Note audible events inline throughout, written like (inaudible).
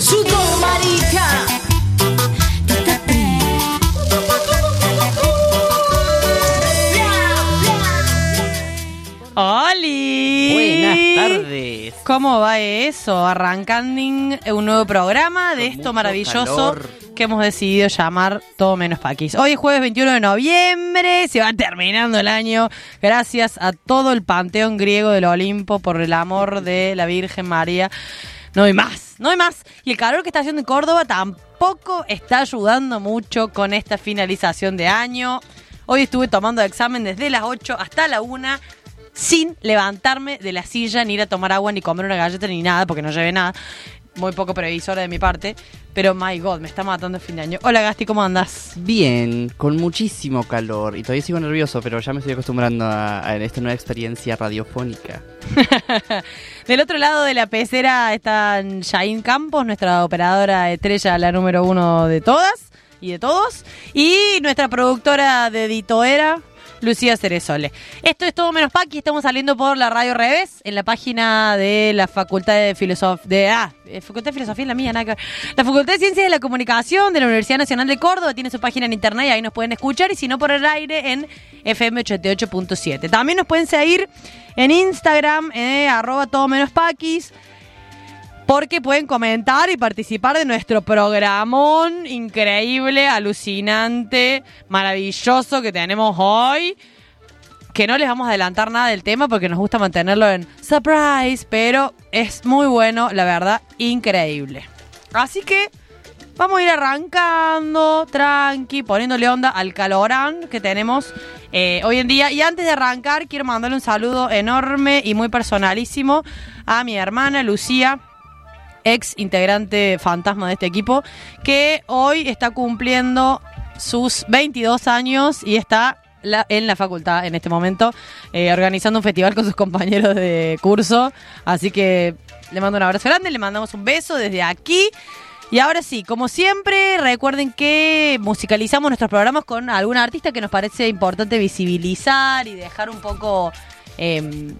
Sudor, marica. ¡Holi! Buenas tardes. ¿Cómo va eso? Arrancando un nuevo programa de Con esto maravilloso calor. Que hemos decidido llamar Todo Menos Paquis. Hoy es jueves 21 de noviembre, se va terminando el año. Gracias a todo el panteón griego del Olimpo por el amor de la Virgen María. No hay más, no hay más. Y el calor que está haciendo en Córdoba tampoco está ayudando mucho con esta finalización de año. Hoy estuve tomando examen desde las 8 hasta la 1 sin levantarme de la silla, ni ir a tomar agua, ni comer una galleta, ni nada, porque no llevé nada. Muy poco previsora de mi parte. Pero, my God, me está matando el fin de año. Hola, Gasti, ¿cómo andas? Bien, con muchísimo calor y todavía sigo nervioso, pero ya me estoy acostumbrando a, a esta nueva experiencia radiofónica. (laughs) Del otro lado de la pecera está Shain Campos, nuestra operadora estrella, la número uno de todas y de todos. Y nuestra productora de Ditoera, Lucía Ceresole. Esto es todo menos Paqui. Estamos saliendo por la radio Revés, en la página de la Facultad de Filosofía. Ah, eh, Facultad de Filosofía es la mía, nada que. La Facultad de Ciencias de la Comunicación de la Universidad Nacional de Córdoba tiene su página en internet y ahí nos pueden escuchar. Y si no, por el aire en FM 88.7. También nos pueden seguir en Instagram, eh, arroba todo menos paquis. Porque pueden comentar y participar de nuestro programón increíble, alucinante, maravilloso que tenemos hoy. Que no les vamos a adelantar nada del tema porque nos gusta mantenerlo en surprise, pero es muy bueno, la verdad, increíble. Así que vamos a ir arrancando, tranqui, poniéndole onda al calorán que tenemos eh, hoy en día. Y antes de arrancar, quiero mandarle un saludo enorme y muy personalísimo a mi hermana Lucía ex integrante fantasma de este equipo, que hoy está cumpliendo sus 22 años y está en la facultad en este momento, eh, organizando un festival con sus compañeros de curso. Así que le mando un abrazo grande, le mandamos un beso desde aquí. Y ahora sí, como siempre, recuerden que musicalizamos nuestros programas con algún artista que nos parece importante visibilizar y dejar un poco eh,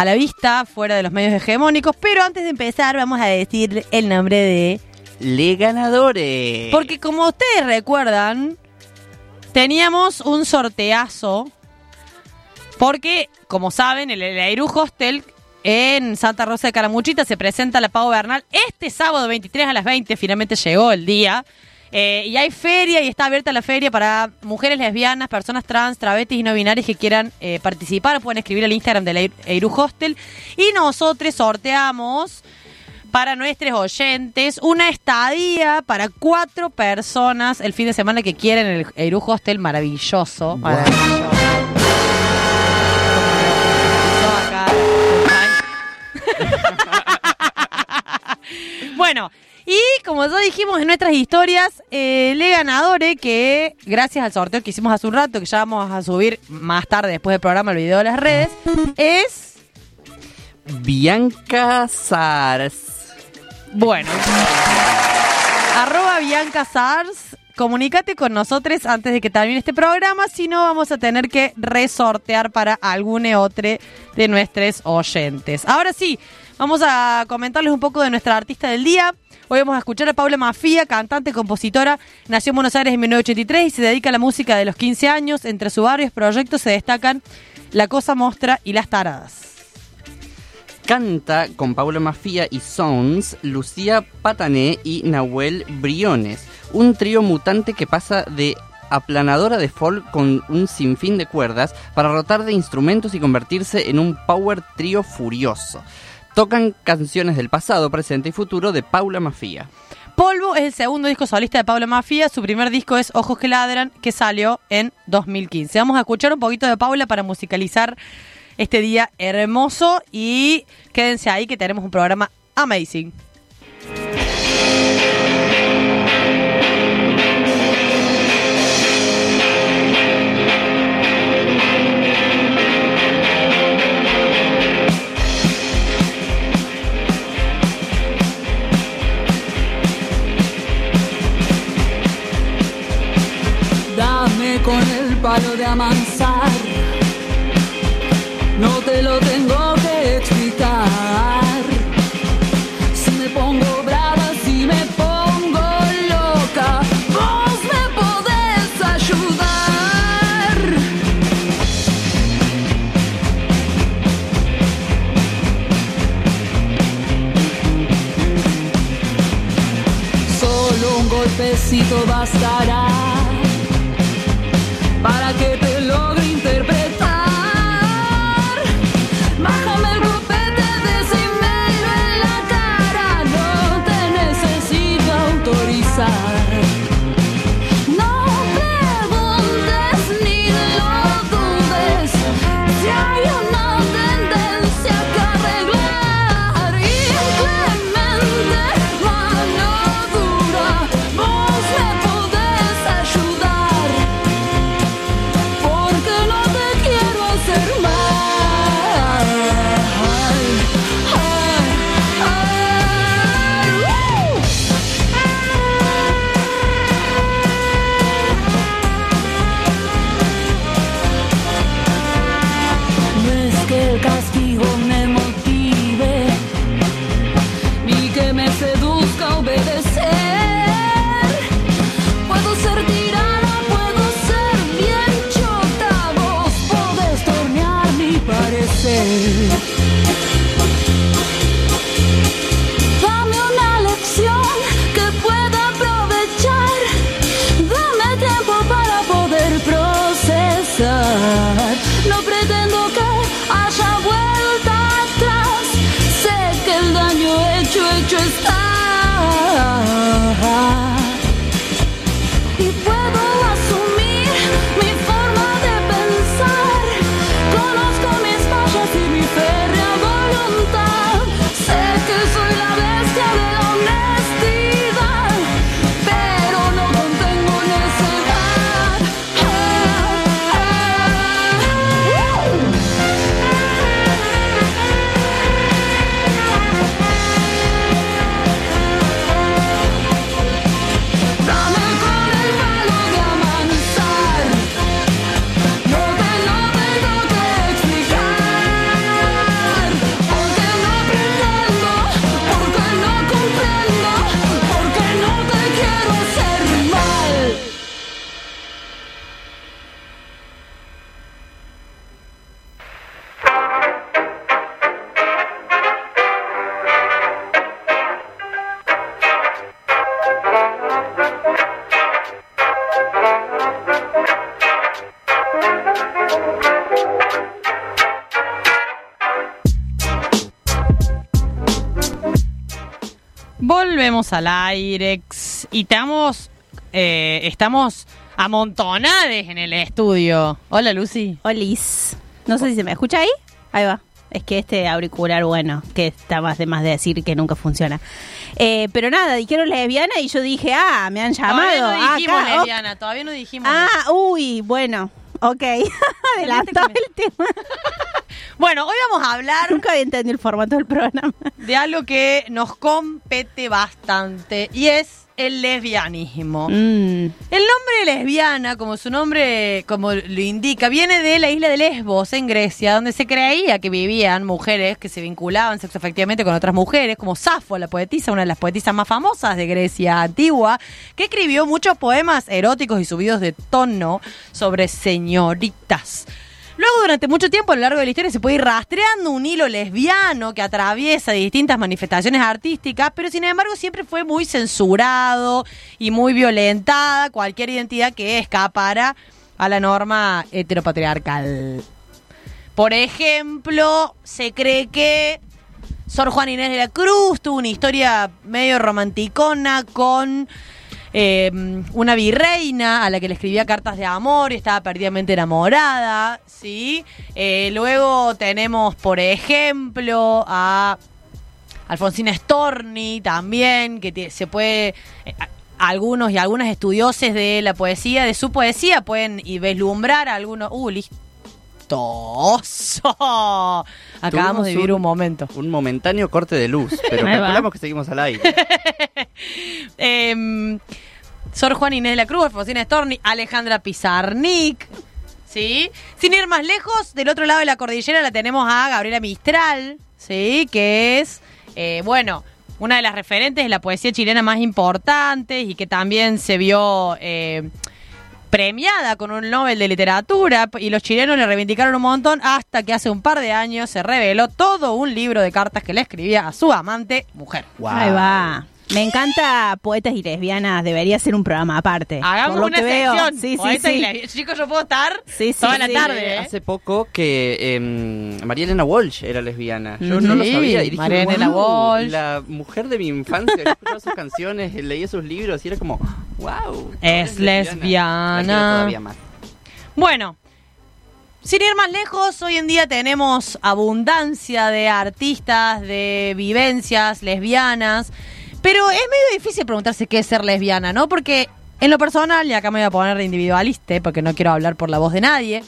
a la vista, fuera de los medios hegemónicos. Pero antes de empezar, vamos a decir el nombre de. ¡Le ganadores! Porque como ustedes recuerdan, teníamos un sorteazo. Porque, como saben, el Eiru Hostel en Santa Rosa de Caramuchita se presenta la Pavo Bernal este sábado 23 a las 20. Finalmente llegó el día. Eh, y hay feria y está abierta la feria para mujeres lesbianas, personas trans, travestis y no binarias que quieran eh, participar. Pueden escribir al Instagram del Eiru Hostel. Y nosotros sorteamos para nuestros oyentes una estadía para cuatro personas el fin de semana que quieren el Eiru Hostel maravilloso. maravilloso. (laughs) Bueno, y como ya dijimos en nuestras historias, eh, eh, que gracias al sorteo que hicimos hace un rato, que ya vamos a subir más tarde después del programa el video de las redes, es, Bianca Sars. bueno, arroba Bianca Sars. Comunícate con nosotros antes de que termine este programa, si no vamos a tener que resortear para algún otro de nuestros oyentes. Ahora sí, vamos a comentarles un poco de nuestra artista del día. Hoy vamos a escuchar a Paula Mafía, cantante, compositora. Nació en Buenos Aires en 1983 y se dedica a la música de los 15 años. Entre sus varios proyectos se destacan La Cosa Mostra y Las Taradas. Canta con Paula Mafia y Sons, Lucía Patané y Nahuel Briones. Un trío mutante que pasa de aplanadora de folk con un sinfín de cuerdas para rotar de instrumentos y convertirse en un power trío furioso. Tocan canciones del pasado, presente y futuro de Paula Mafia. Polvo es el segundo disco solista de Paula Mafia. Su primer disco es Ojos que Ladran, que salió en 2015. Vamos a escuchar un poquito de Paula para musicalizar este día hermoso. Y quédense ahí que tenemos un programa amazing. con el palo de amansar. No te lo tengo que explicar. Si me pongo brava, si me pongo loca, vos me podés ayudar. Solo un golpecito bastará para que Al Airex y estamos, eh, estamos amontonades en el estudio. Hola, Lucy. Olis. No sé si se me escucha ahí. Ahí va. Es que este auricular, bueno, que está más de más de decir que nunca funciona. Eh, pero nada, dijeron lesbiana y yo dije, ah, me han llamado. Todavía no dijimos acá, ok. lesbiana, todavía no dijimos. Ah, uy, bueno, ok. (laughs) Adelantó Adelante el tema. (laughs) Bueno, hoy vamos a hablar Nunca había entendido el formato del programa. de algo que nos compete bastante y es el lesbianismo. Mm, El nombre lesbiana, como su nombre como lo indica, viene de la isla de Lesbos, en Grecia, donde se creía que vivían mujeres que se vinculaban sexoafectivamente con otras mujeres, como Safo, la poetisa, una de las poetisas más famosas de Grecia antigua, que escribió muchos poemas eróticos y subidos de tono sobre señoritas. Luego, durante mucho tiempo a lo largo de la historia se puede ir rastreando un hilo lesbiano que atraviesa distintas manifestaciones artísticas, pero sin embargo siempre fue muy censurado y muy violentada cualquier identidad que escapara a la norma heteropatriarcal. Por ejemplo, se cree que Sor Juan Inés de la Cruz tuvo una historia medio romanticona con eh, una virreina a la que le escribía cartas de amor y estaba perdidamente enamorada, ¿sí? Eh, luego tenemos, por ejemplo, a Alfonsina Storni también, que se puede... eh, algunos y algunas estudioses de la poesía, de su poesía, pueden y vislumbrar algunos... ¡Uh, listoso! Acabamos de vivir un momento. Un momentáneo corte de luz, pero calculamos que seguimos al aire. (laughs) Em, Sor Juan Inés de la Cruz, Alfonsina Storni, Alejandra Pizarnik. ¿Sí? Sin ir más lejos, del otro lado de la cordillera la tenemos a Gabriela Mistral, ¿sí? Que es, eh, bueno, una de las referentes de la poesía chilena más importantes y que también se vio eh, premiada con un Nobel de Literatura y los chilenos le reivindicaron un montón hasta que hace un par de años se reveló todo un libro de cartas que le escribía a su amante mujer. Guau. Ahí va. Me encanta Poetas y Lesbianas, debería ser un programa aparte. Hagamos Por lo una que veo. sección. Sí, sí, Poeta y sí. Chicos, yo puedo estar Sí, sí, toda la sí. tarde, ¿eh? Hace poco que em, María Elena Walsh era lesbiana. Yo no lo sabía. Y dije, María Elena "Wow, Walsh". La mujer de mi infancia. Yo escuchaba sus canciones, leía sus libros y era como, wow. Es lesbiana. La quiero todavía más. Bueno, sin ir más lejos, hoy en día tenemos abundancia de artistas, de vivencias lesbianas, pero es medio difícil preguntarse qué es ser lesbiana, ¿no? Porque en lo personal, y acá me voy a poner de individualista, ¿eh? porque no quiero hablar por la voz de nadie,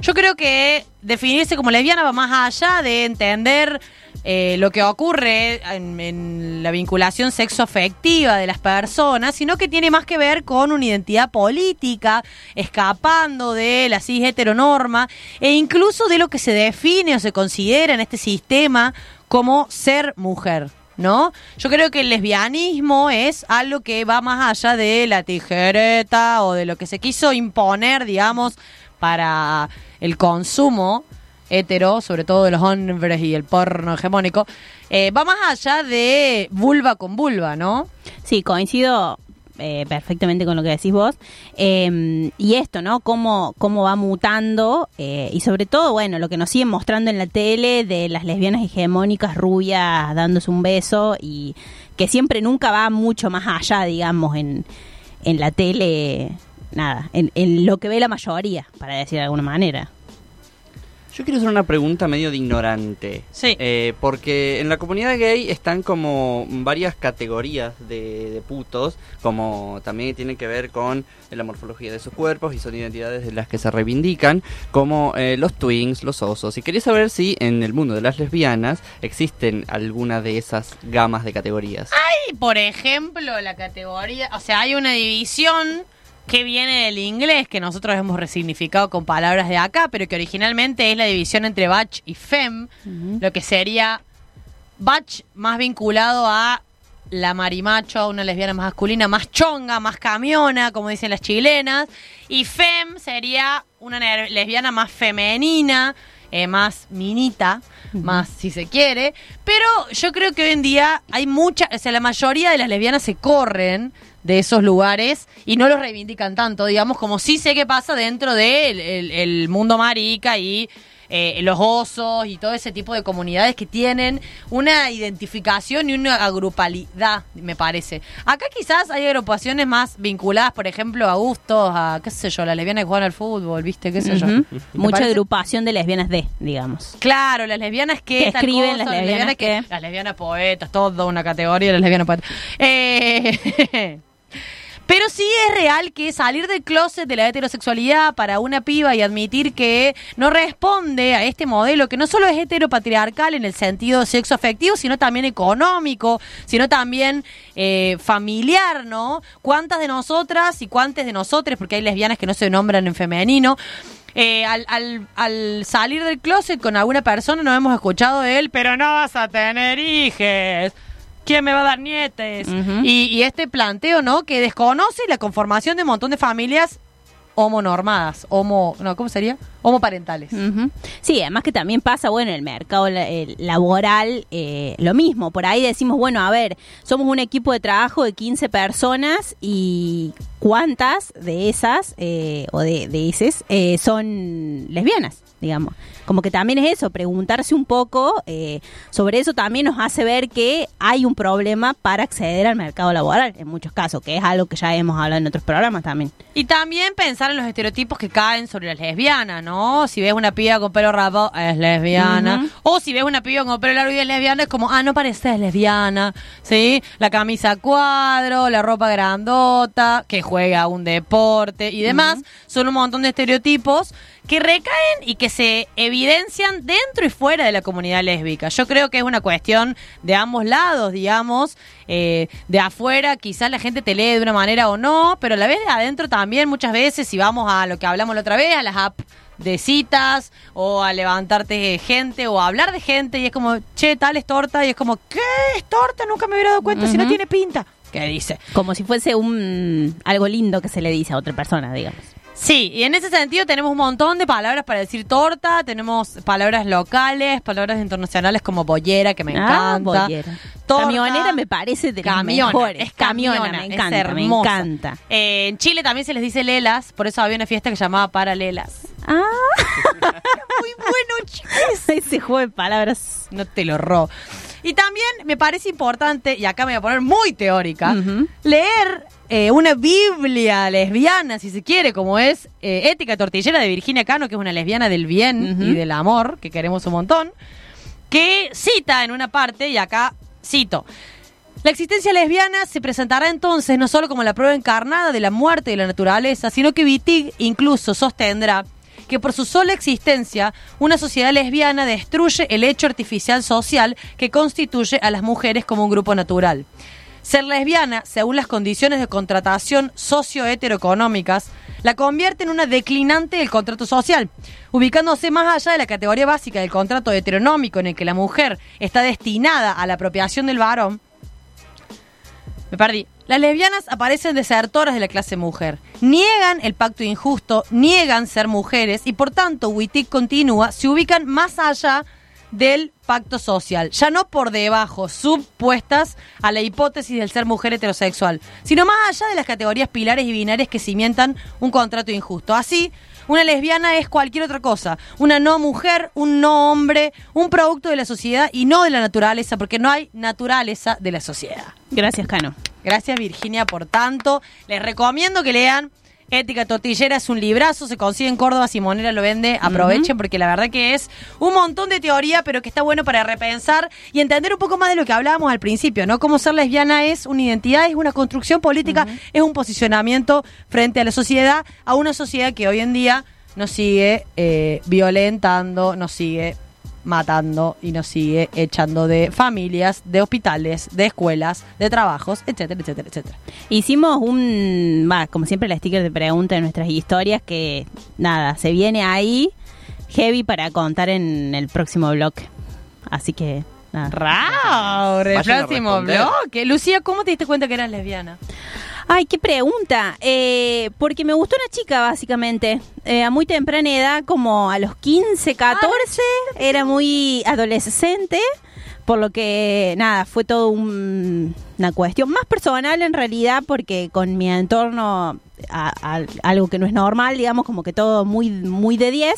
yo creo que definirse como lesbiana va más allá de entender eh, lo que ocurre en, en la vinculación sexoafectiva de las personas, sino que tiene más que ver con una identidad política, escapando de la cis heteronorma e incluso de lo que se define o se considera en este sistema como ser mujer. ¿No? Yo creo que el lesbianismo es algo que va más allá de la tijereta o de lo que se quiso imponer, digamos, para el consumo hetero, sobre todo de los hombres y el porno hegemónico, eh, va más allá de vulva con vulva, ¿no? Sí, coincido eh, perfectamente con lo que decís vos. Eh, y esto, ¿no? Cómo, cómo va mutando eh, y sobre todo, bueno, lo que nos siguen mostrando en la tele de las lesbianas hegemónicas rubias dándose un beso y que siempre nunca va mucho más allá, digamos, en, en la tele, nada, en, en lo que ve la mayoría, para decir de alguna manera. Yo quiero hacer una pregunta medio de ignorante. Sí. Eh, porque en la comunidad gay están como varias categorías de, de putos, como también tienen que ver con la morfología de sus cuerpos y son identidades de las que se reivindican, como eh, los twins, los osos. Y quería saber si en el mundo de las lesbianas existen alguna de esas gamas de categorías. Hay, por ejemplo, la categoría, o sea, hay una división que viene del inglés, que nosotros hemos resignificado con palabras de acá, pero que originalmente es la división entre bach y fem, lo que sería bach más vinculado a la marimacho, una lesbiana masculina, más chonga, más camiona, como dicen las chilenas, y fem sería una lesbiana más femenina, eh, más minita, más si se quiere, pero yo creo que hoy en día hay mucha, o sea, la mayoría de las lesbianas se corren de esos lugares y no los reivindican tanto, digamos, como sí sé que pasa dentro del el- el mundo marica y eh, los osos y todo ese tipo de comunidades que tienen una identificación y una agrupalidad, me parece. Acá quizás hay agrupaciones más vinculadas, por ejemplo, a gustos, a qué sé yo, la lesbiana que juegan al fútbol, ¿viste? ¿Qué sé yo? Ujú. ¿Te Mucha parece? agrupación de lesbianas de, digamos. Claro, las lesbianas que, Que escriben, las lesbianas que- Las lesbianas poetas, toda una categoría de las lesbianas poetas. Eh, (laughs) (laughs) pero sí es real que salir del closet de la heterosexualidad para una piba y admitir que no responde a este modelo, que no solo es heteropatriarcal en el sentido sexo afectivo, sino también económico, sino también eh, familiar, ¿no? ¿Cuántas de nosotras y cuántas de nosotros, porque hay lesbianas que no se nombran en femenino, eh, al, al, al salir del closet con alguna persona no hemos escuchado de él, pero no vas a tener hijes. ¿Quién me va a dar nietes? Y, y este planteo, ¿no? Que desconoce la conformación de un montón de familias homonormadas, homo, no, ¿cómo sería? Homoparentales. Ujú. Sí, además que también pasa, bueno, en el mercado el laboral, eh, lo mismo. Por ahí decimos, bueno, a ver, somos un equipo de trabajo de 15 personas y cuántas de esas, eh, o de, de esas, eh, son lesbianas, digamos. Como que también es eso, preguntarse un poco eh, sobre eso también nos hace ver que hay un problema para acceder al mercado laboral, en muchos casos, que es algo que ya hemos hablado en otros programas también. Y también pensar en los estereotipos que caen sobre las lesbianas, ¿no? Si ves una piba con pelo rapado, es lesbiana. O si ves una piba con pelo largo y es lesbiana, es como, ah, no pareces lesbiana, ¿sí? La camisa a cuadro, la ropa grandota, que juega un deporte y demás. Son un montón de estereotipos que recaen y que se evidencian dentro y fuera de la comunidad lésbica. Yo creo que es una cuestión de ambos lados, digamos. Eh, de afuera quizás la gente te lee de una manera o no, pero a la vez de adentro también muchas veces, si vamos a lo que hablamos la otra vez, a las apps de citas o a levantarte gente o a hablar de gente y es como, che, tal es torta y es como, ¿qué es torta? Nunca me hubiera dado cuenta si no tiene pinta. ¿Qué dice? Como si fuese un algo lindo que se le dice a otra persona, digamos. Sí, y en ese sentido tenemos un montón de palabras para decir torta, tenemos palabras locales, palabras internacionales como bollera, que me Ah, encanta. bollera. torta. Camionera me parece de las Camiona, mejores. es camiona, me es encanta. Eh, en Chile también se les dice lelas, por eso había una fiesta que se llamaba Paralelas. Ah, (laughs) Muy bueno, (laughs) chicos. ese juego de palabras. No te lo robo. Y también me parece importante, y acá me voy a poner muy teórica, leer eh, una Biblia lesbiana, si se quiere, como es eh, Ética Tortillera de Virginia Cano, que es una lesbiana del bien y del amor, que queremos un montón, que cita en una parte, y acá cito. La existencia lesbiana se presentará entonces no solo como la prueba encarnada de la muerte de la naturaleza, sino que Wittig incluso sostendrá que por su sola existencia una sociedad lesbiana destruye el hecho artificial social que constituye a las mujeres como un grupo natural. Ser lesbiana, según las condiciones de contratación socioheteroeconómicas, la convierte en una declinante del contrato social, ubicándose más allá de la categoría básica del contrato heteronómico en el que la mujer está destinada a la apropiación del varón, me perdí. Las lesbianas aparecen desertoras de la clase mujer. Niegan el pacto injusto, niegan ser mujeres y por tanto, Wittig continúa, se ubican más allá del pacto social, ya no por debajo, subpuestas a la hipótesis del ser mujer heterosexual, sino más allá de las categorías pilares y binarias que cimientan un contrato injusto. Así, una lesbiana es cualquier otra cosa, una no mujer, un no hombre, un producto de la sociedad y no de la naturaleza, porque no hay naturaleza de la sociedad. Gracias, Cano. Gracias Virginia por tanto. Les recomiendo que lean Ética Tortillera, es un librazo, se consigue en Córdoba, Simonera lo vende, aprovechen porque la verdad que es un montón de teoría, pero que está bueno para repensar y entender un poco más de lo que hablábamos al principio, ¿no? Cómo ser lesbiana es una identidad, es una construcción política, es un posicionamiento frente a la sociedad, a una sociedad que hoy en día nos sigue eh, violentando, nos sigue matando y nos sigue echando de familias, de hospitales, de escuelas, de trabajos, etcétera, etcétera, etcétera. Hicimos un, va, como siempre, el sticker de pregunta en nuestras historias que, nada, se viene ahí heavy para contar en el próximo bloque. Así que, nada. ¡Raur! El próximo bloque. Lucía, ¿cómo te diste cuenta que eras lesbiana? Ay, qué pregunta. Eh, porque me gustó una chica, básicamente. Eh, a muy temprana edad, como a los 15, 14, era muy adolescente. Por lo que, nada, fue todo un- una cuestión más personal en realidad, porque con mi entorno, a- a- algo que no es normal, digamos, como que todo muy, muy de 10.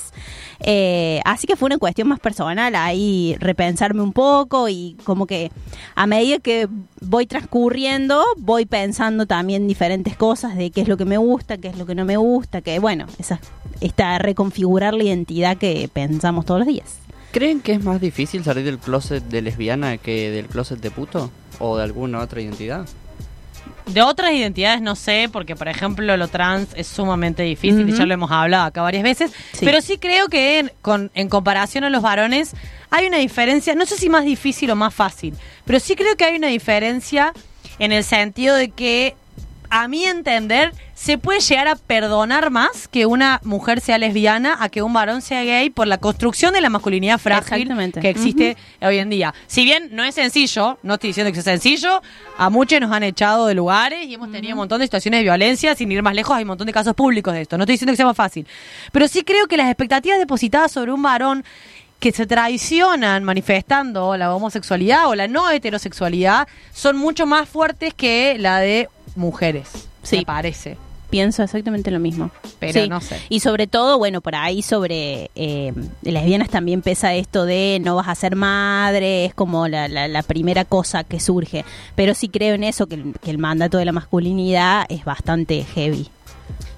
Eh, así que fue una cuestión más personal, ahí repensarme un poco y como que a medida que voy transcurriendo, voy pensando también diferentes cosas de qué es lo que me gusta, qué es lo que no me gusta, que bueno, esa, esta reconfigurar la identidad que pensamos todos los días. ¿Creen que es más difícil salir del closet de lesbiana que del closet de puto? ¿O de alguna otra identidad? De otras identidades no sé, porque por ejemplo lo trans es sumamente difícil y ya lo hemos hablado acá varias veces, Sí. pero sí creo que en, con, en comparación a los varones hay una diferencia, no sé si más difícil o más fácil, pero sí creo que hay una diferencia en el sentido de que a mi entender se puede llegar a perdonar más que una mujer sea lesbiana a que un varón sea gay por la construcción de la masculinidad frágil que existe hoy en día. Si bien no es sencillo, no estoy diciendo que sea sencillo, a muchos nos han echado de lugares y hemos tenido un montón de situaciones de violencia, sin ir más lejos, hay un montón de casos públicos de esto. No estoy diciendo que sea más fácil, pero sí creo que las expectativas depositadas sobre un varón que se traicionan manifestando la homosexualidad o la no heterosexualidad son mucho más fuertes que la de mujeres. Sí. Me parece. Pienso exactamente lo mismo. Pero no sé. Y sobre todo, bueno, por ahí sobre eh, lesbianas también pesa esto de no vas a ser madre, es como la, la- la primera cosa que surge. Pero sí creo en eso, que el, que el mandato de la masculinidad es bastante heavy.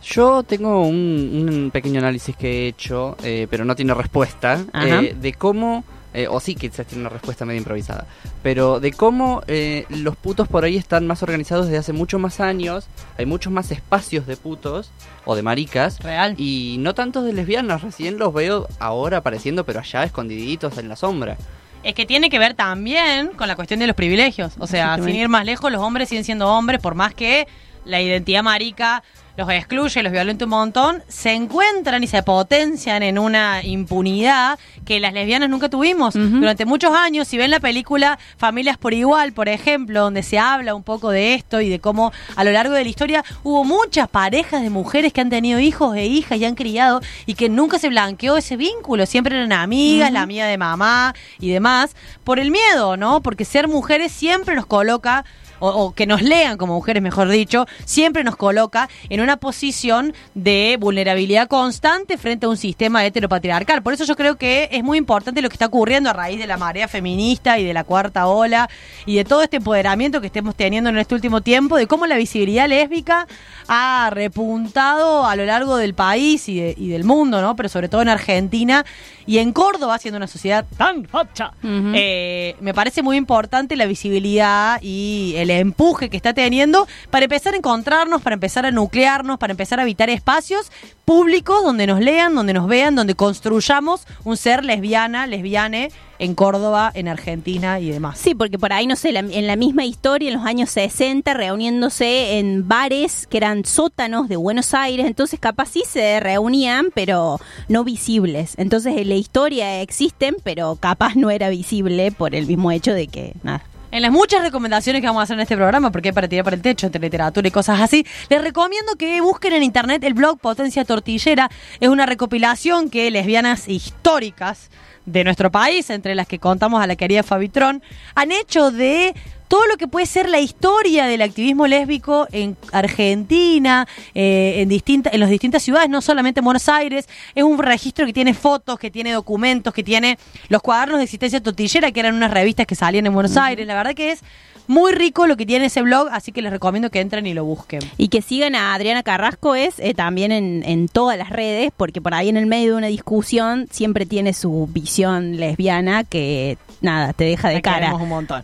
Yo tengo un, un pequeño análisis que he hecho, eh, pero no tiene respuesta, eh, de cómo, eh, o sí quizás tiene una respuesta medio improvisada, pero de cómo eh, los putos por ahí están más organizados desde hace muchos más años, hay muchos más espacios de putos o de maricas, Real. y no tantos de lesbianas, recién los veo ahora apareciendo, pero allá escondiditos en la sombra. Es que tiene que ver también con la cuestión de los privilegios. O sea, sin ir más lejos, los hombres siguen siendo hombres, por más que la identidad marica los excluye, los violenta un montón, se encuentran y se potencian en una impunidad que las lesbianas nunca tuvimos durante muchos años. Si ven la película Familias por Igual, por ejemplo, donde se habla un poco de esto y de cómo a lo largo de la historia hubo muchas parejas de mujeres que han tenido hijos e hijas y han criado y que nunca se blanqueó ese vínculo. Siempre eran amigas, la amiga de mamá y demás, por el miedo, ¿no? Porque ser mujeres siempre nos coloca o, o que nos lean como mujeres, mejor dicho, siempre nos coloca en una posición de vulnerabilidad constante frente a un sistema heteropatriarcal. Por eso yo creo que es muy importante lo que está ocurriendo a raíz de la marea feminista y de la cuarta ola y de todo este empoderamiento que estemos teniendo en este último tiempo, de cómo la visibilidad lésbica ha repuntado a lo largo del país y, de- y del mundo, ¿no? Pero sobre todo en Argentina y en Córdoba, siendo una sociedad tan facha. Eh, me parece muy importante la visibilidad y el empuje que está teniendo para empezar a encontrarnos, para empezar a nuclearnos, para empezar a habitar espacios públicos donde nos lean, donde nos vean, donde construyamos un ser lesbiana, lesbiane en Córdoba, en Argentina y demás. Sí, porque por ahí, no sé, en la misma historia, en los años 60, reuniéndose en bares que eran sótanos de Buenos Aires, entonces capaz sí se reunían, pero no visibles. Entonces en la historia existen, pero capaz no era visible por el mismo hecho de que, nada. En las muchas recomendaciones que vamos a hacer en este programa, porque hay para tirar para el techo, entre literatura y cosas así, les recomiendo que busquen en internet el blog Potencia Tortillera. Es una recopilación que lesbianas históricas de nuestro país, entre las que contamos a la querida Fabitrón, han hecho de todo lo que puede ser la historia del activismo lésbico en Argentina, eh, en, distinta, en las distintas ciudades, no solamente en Buenos Aires. Es un registro que tiene fotos, que tiene documentos, que tiene los cuadernos de existencia tortillera, que eran unas revistas que salían en Buenos Aires. La verdad que es muy rico lo que tiene ese blog, así que les recomiendo que entren y lo busquen. Y que sigan a Adriana Carrasco es eh, también en, en todas las redes, porque por ahí en el medio de una discusión siempre tiene su visión lesbiana que, nada, te deja de La cara. un montón.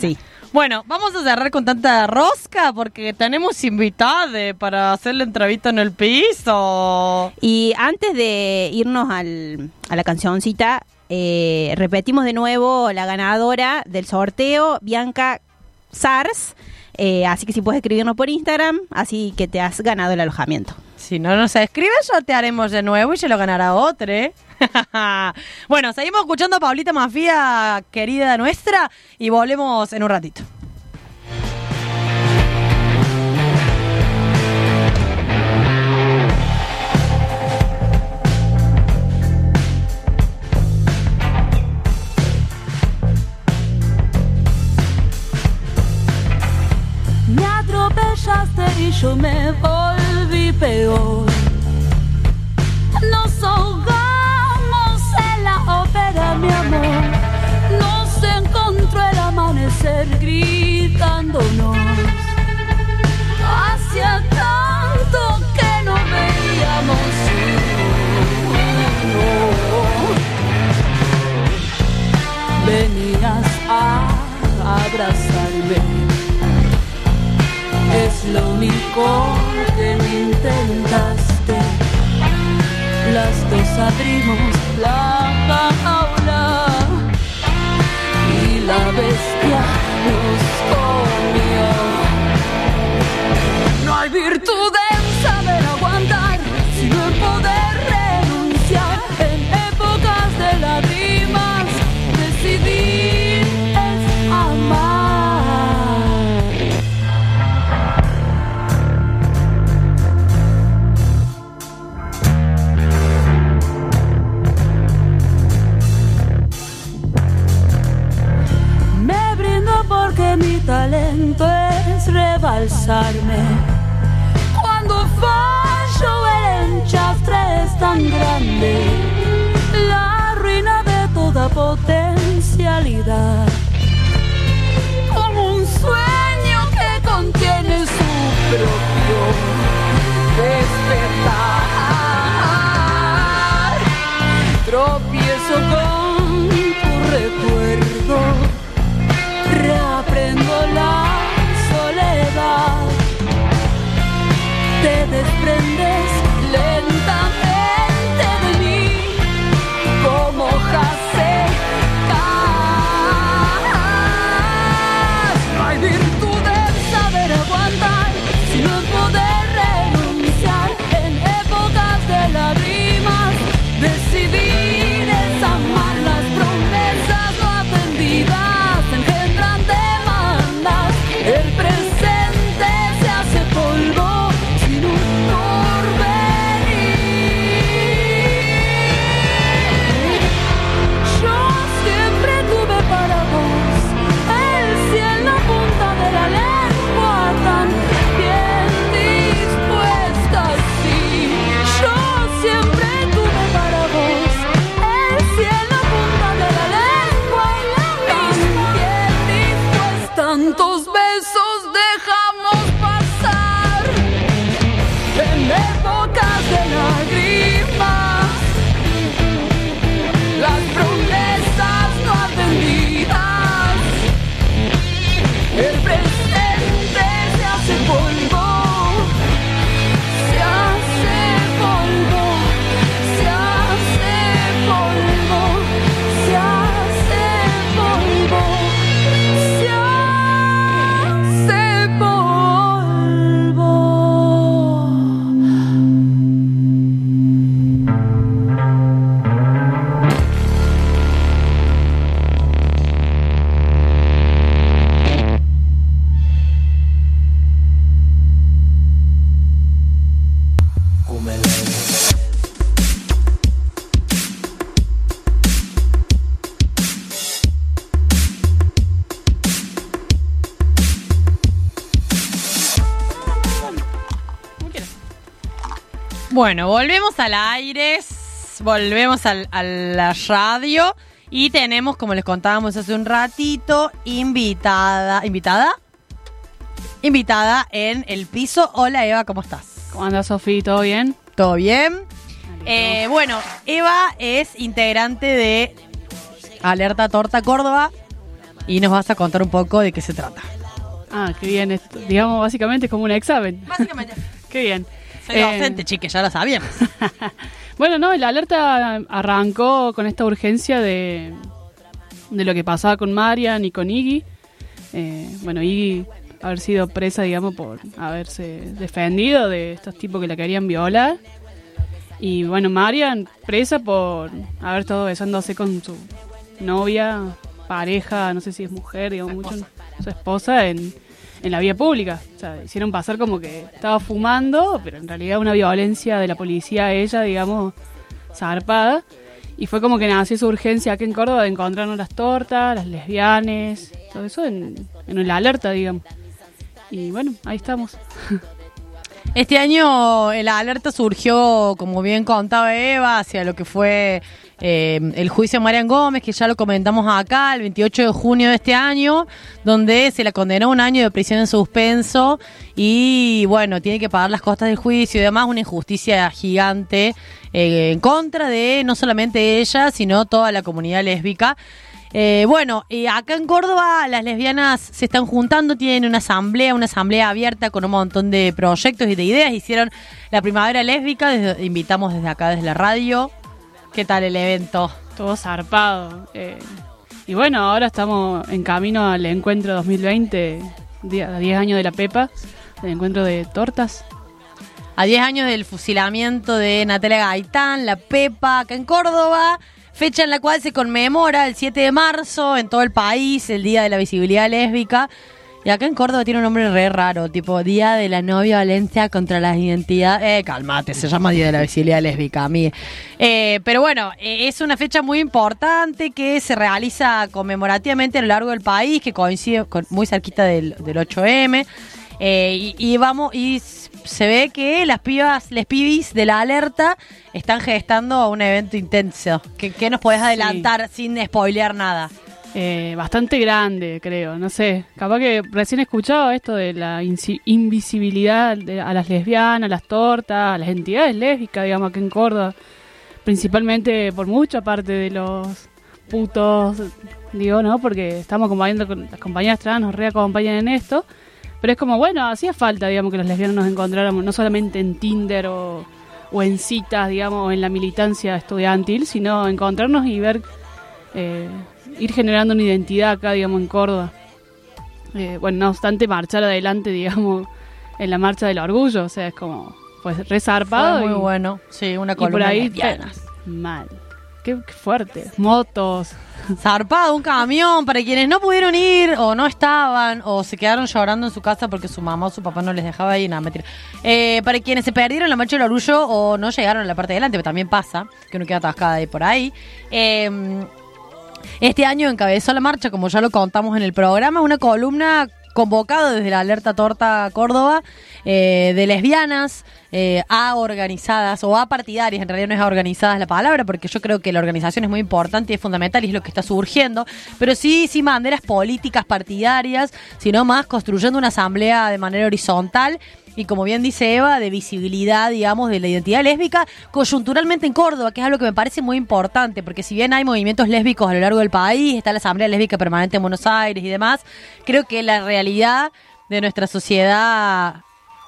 Sí. Bueno, vamos a cerrar con tanta rosca porque tenemos invitade para hacer la entrevista en el piso. Y antes de irnos al, a la cancioncita, eh, repetimos de nuevo la ganadora del sorteo, Bianca Sars. Eh, así que si puedes escribirnos por Instagram, así que te has ganado el alojamiento. Si no nos escribes, sortearemos de nuevo y se lo ganará otro. ¿eh? (laughs) bueno, seguimos escuchando a Paulita Mafía, querida nuestra, y volvemos en un ratito. Atropellaste y yo me volví peor. Único que no intentaste. Las dos abrimos la jaula y la bestia nos comió. No hay virtud es rebalsarme. Cuando fallo el enchastre es tan grande, la ruina de toda potencialidad. Como un sueño que contiene su propio despertar. Tropiezo con desprendes Bueno, volvemos al aire, volvemos al- a la radio y tenemos, como les contábamos hace un ratito, invitada. ¿Invitada? Invitada en el piso. Hola Eva, ¿cómo estás? ¿Cómo anda Sofi? ¿Todo bien? ¿Todo bien? Eh, bueno, Eva es integrante de Alerta Torta Córdoba y nos vas a contar un poco de qué se trata. Ah, qué bien. esto. digamos, básicamente es como un examen. Básicamente, (laughs) Qué bien. Soy Eh, docente, chiques, ya lo sabíamos. (laughs) bueno, no, la alerta arrancó con esta urgencia de, de lo que pasaba con Marian y con Iggy. Eh, bueno, Iggy haber sido presa, digamos, por haberse defendido de estos tipos que la querían violar. Y bueno, Marian presa por haber estado besándose con su novia, pareja, no sé si es mujer, digamos, mucho, su esposa en, en la vía pública. O sea, hicieron pasar como que estaba fumando, pero en realidad una violencia de la policía ella, digamos, zarpada. Y fue como que nació su urgencia aquí en Córdoba de encontrarnos las tortas, las lesbianes, todo eso en, en la alerta, digamos. Y bueno, ahí estamos. Este año la alerta surgió, como bien contaba Eva, hacia lo que fue eh, el juicio de Marian Gómez, que ya lo comentamos acá, el 28 de junio de este año, donde se la condenó a un año de prisión en suspenso y, bueno, tiene que pagar las costas del juicio y demás, una injusticia gigante eh, en contra de no solamente ella, sino toda la comunidad lésbica. Eh, bueno, acá en Córdoba las lesbianas se están juntando, tienen una asamblea, una asamblea abierta con un montón de proyectos y de ideas. Hicieron la primavera lésbica, invitamos desde acá, desde la radio. ¿Qué tal el evento? Todo zarpado. eh. y bueno, ahora estamos en camino al encuentro 2020, día- 10 años de la Pepa, el encuentro de tortas. A 10 años del fusilamiento de Natalia Gaitán, la Pepa, acá en Córdoba. Fecha en la cual se conmemora el 7 de marzo en todo el país, el Día de la Visibilidad Lésbica. Y acá en Córdoba tiene un nombre re raro, tipo Día de la No Violencia contra las Identidades. Eh, calmate, se llama Día de la Visibilidad Lésbica, a mí. Eh, pero bueno, eh, es una fecha muy importante que se realiza conmemorativamente a lo largo del país, que coincide con- muy cerquita del, del 8M. Eh, y, y vamos, y se ve que las pibas, les pibis de la alerta están gestando un evento intenso. ¿Qué, qué nos podés adelantar sin spoilear nada? Eh, bastante grande, creo. No sé, capaz que recién he escuchado esto de la invisibilidad a las lesbianas, a las tortas, a las entidades lésbicas, digamos, aquí en Córdoba. Principalmente por mucha parte de los putos, digo, ¿no? Porque estamos acompañando con las compañeras trans, nos reacompañan en esto. Pero es como, bueno, hacía falta, digamos, que las lesbianas nos encontráramos, no solamente en Tinder o, o en citas, digamos, en la militancia estudiantil, sino encontrarnos y ver eh, ir generando una identidad acá, digamos, en Córdoba. Eh, bueno, no obstante, marchar adelante, (laughs) digamos, en la marcha del orgullo, o sea, es como, pues, resarpado. Muy y, bueno. Sí, una y por columna ahí, lesbianas. mal. Qué, qué fuerte. Motos. Zarpado, un camión. Para quienes no pudieron ir, o no estaban, o se quedaron llorando en su casa porque su mamá o su papá no les dejaba ir, nada, mentira. Eh, para quienes se perdieron la marcha del orgullo o no llegaron a la parte de adelante, pero también pasa, que uno queda atascada ahí por ahí. Eh, este año encabezó la marcha, como ya lo contamos en el programa, una columna convocada desde la Alerta Torta Córdoba eh, de lesbianas eh, a organizadas o a partidarias, en realidad no es a organizadas la palabra, porque yo creo que la organización es muy importante y es fundamental y es lo que está surgiendo, pero sí, sin banderas políticas partidarias, sino más construyendo una asamblea de manera horizontal y como bien dice Eva, de visibilidad, digamos, de la identidad lésbica coyunturalmente en Córdoba, que es algo que me parece muy importante, porque si bien hay movimientos lésbicos a lo largo del país, está la Asamblea Lésbica Permanente en Buenos Aires y demás, creo que la realidad de nuestra sociedad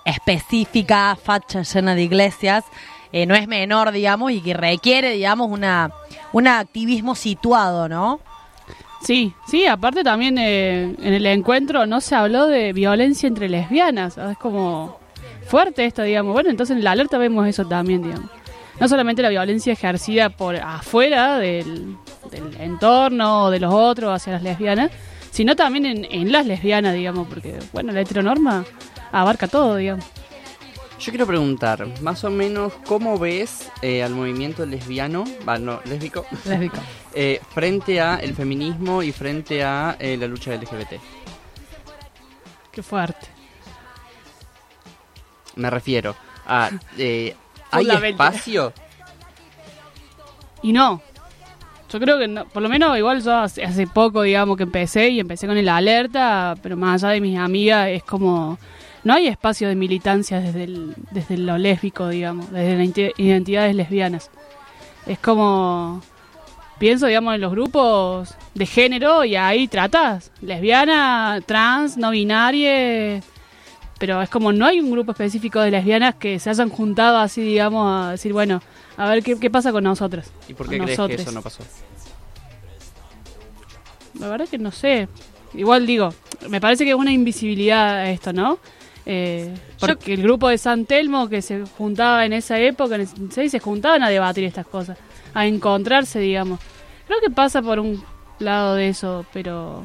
específica, facha llena de iglesias, eh, no es menor, digamos, y que requiere, digamos, una un activismo situado, ¿no? Sí, sí, aparte también eh, en el encuentro no se habló de violencia entre lesbianas. Es como fuerte esto, digamos. Bueno, entonces en la alerta vemos eso también, digamos. No solamente la violencia ejercida por afuera del, entorno o de los otros hacia las lesbianas, sino también en las lesbianas, digamos, porque, bueno, la heteronorma abarca todo, digamos. Yo quiero preguntar, más o menos, ¿cómo ves eh, al movimiento lesbiano, va, no, lésbico, Lésbico. (laughs) eh, frente a el feminismo y frente a eh, la lucha LGBT? Qué fuerte. Me refiero a, eh, (laughs) ¿Hay espacio? Y no. Yo creo que no, por lo menos igual yo hace, hace poco, digamos, que empecé y empecé con el alerta, pero más allá de mis amigas es como... No hay espacio de militancia desde, el, desde lo lésbico, digamos, desde las identidades lesbianas. Es como... Pienso, digamos, en los grupos de género y ahí tratas. Lesbiana, trans, no binaria. Pero es como no hay un grupo específico de lesbianas que se hayan juntado así, digamos, a decir, bueno, a ver qué, qué pasa con nosotras. ¿Y por qué crees que eso no pasó? La verdad que no sé. Igual digo, me parece que es una invisibilidad esto, ¿no? Eh, porque el grupo de San Telmo que se juntaba en esa época, en el 76, se juntaban a debatir estas cosas, a encontrarse, digamos. Creo que pasa por un lado de eso, pero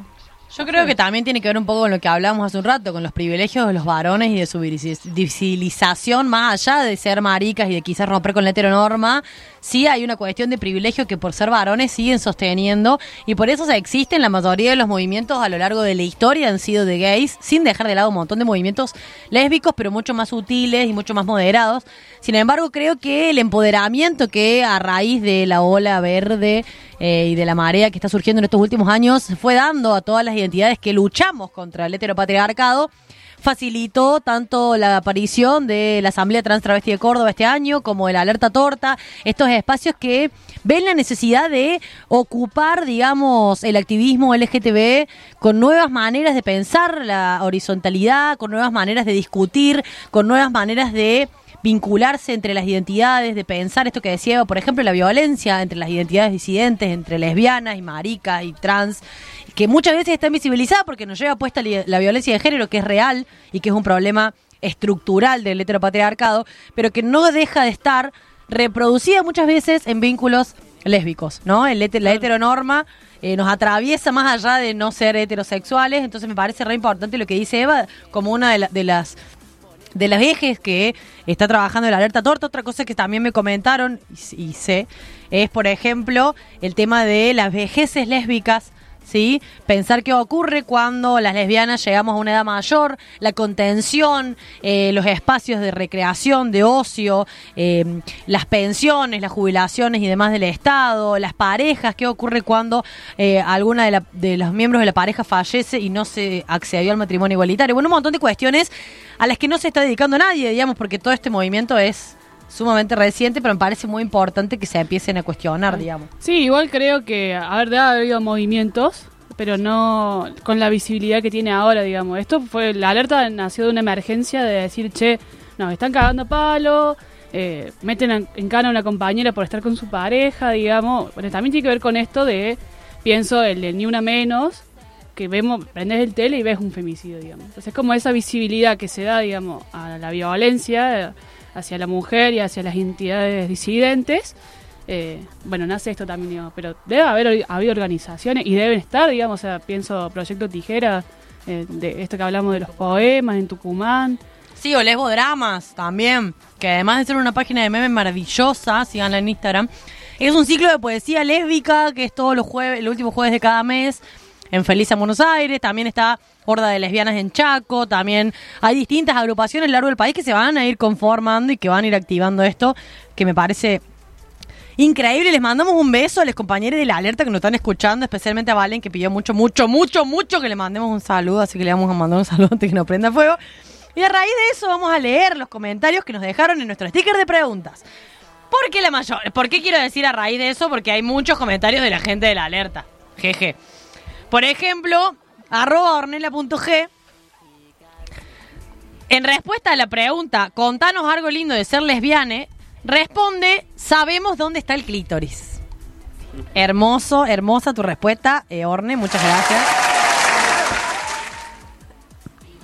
Yo creo que también tiene que ver un poco con lo que hablábamos hace un rato, con los privilegios de los varones y de su visibilización, más allá de ser maricas y de quizás romper con la heteronorma, sí hay una cuestión de privilegio que por ser varones siguen sosteniendo y por eso se existen la mayoría de los movimientos a lo largo de la historia han sido de gays, sin dejar de lado un montón de movimientos lésbicos, pero mucho más sutiles y mucho más moderados. Sin embargo, creo que el empoderamiento que a raíz de la ola verde eh, y de la marea que está surgiendo en estos últimos años fue dando a todas las identidades que luchamos contra el heteropatriarcado facilitó tanto la aparición de la Asamblea Trans Travesti de Córdoba este año como el Alerta Torta, estos espacios que ven la necesidad de ocupar, digamos, el activismo LGTB con nuevas maneras de pensar la horizontalidad, con nuevas maneras de discutir, con nuevas maneras de vincularse entre las identidades, de pensar esto que decía, Eva, por ejemplo, la violencia entre las identidades disidentes, entre lesbianas y maricas y trans, que muchas veces está invisibilizada porque nos lleva puesta la violencia de género, que es real y que es un problema estructural del heteropatriarcado, pero que no deja de estar reproducida muchas veces en vínculos lésbicos, ¿no? El hete- la heteronorma eh, nos atraviesa más allá de no ser heterosexuales, entonces me parece re importante lo que dice Eva como una de, la- de las de las ejes que está trabajando el alerta torta. Otra cosa que también me comentaron y, y sé es, por ejemplo, el tema de las vejeces lésbicas. ¿Sí? Pensar qué ocurre cuando las lesbianas llegamos a una edad mayor, la contención, eh, los espacios de recreación, de ocio, eh, las pensiones, las jubilaciones y demás del Estado, las parejas, qué ocurre cuando eh, alguna de, la- de los miembros de la pareja fallece y no se accedió al matrimonio igualitario. Bueno, un montón de cuestiones a las que no se está dedicando nadie, digamos, porque todo este movimiento es sumamente reciente, pero me parece muy importante que se empiecen a cuestionar, digamos. Sí, igual creo que, a ver, haber habido movimientos, pero no con la visibilidad que tiene ahora, digamos. Esto fue, la alerta nació de una emergencia de decir, che, nos están cagando palo, eh, meten en, en cana a una compañera por estar con su pareja, digamos. Bueno, también tiene que ver con esto de, pienso, el de ni una menos, que vemos, prendes el tele y ves un femicidio, digamos. Entonces, como esa visibilidad que se da, digamos, a la violencia hacia la mujer y hacia las entidades disidentes, eh, bueno, nace esto también, digamos, pero debe haber habido organizaciones y deben estar, digamos, o sea, pienso Proyecto Tijera, eh, de esto que hablamos de los poemas en Tucumán. Sí, o Lesbo Dramas también, que además de ser una página de memes maravillosa, síganla en Instagram, es un ciclo de poesía lésbica que es todos los jueves, el último jueves de cada mes en Feliz en Buenos Aires, también está Horda de Lesbianas en Chaco, también hay distintas agrupaciones a lo largo del país que se van a ir conformando y que van a ir activando esto, que me parece Increíble, les mandamos un beso a los compañeros de la alerta que nos están escuchando, especialmente a Valen que pidió mucho, mucho, mucho, mucho que le mandemos un saludo, así que le vamos a mandar un saludo (laughs) antes que nos prenda fuego. Y a raíz de eso vamos a leer los comentarios que nos dejaron en nuestro sticker de preguntas. ¿Por qué la mayor? ¿Por qué quiero decir a raíz de eso? Porque hay muchos comentarios de la gente de la alerta. Jeje. Por ejemplo, arroba ornella.g. En respuesta a la pregunta, contanos algo lindo de ser lesbiane, responde, sabemos dónde está el clítoris. Hermoso, hermosa tu respuesta, eh, Orne, muchas gracias.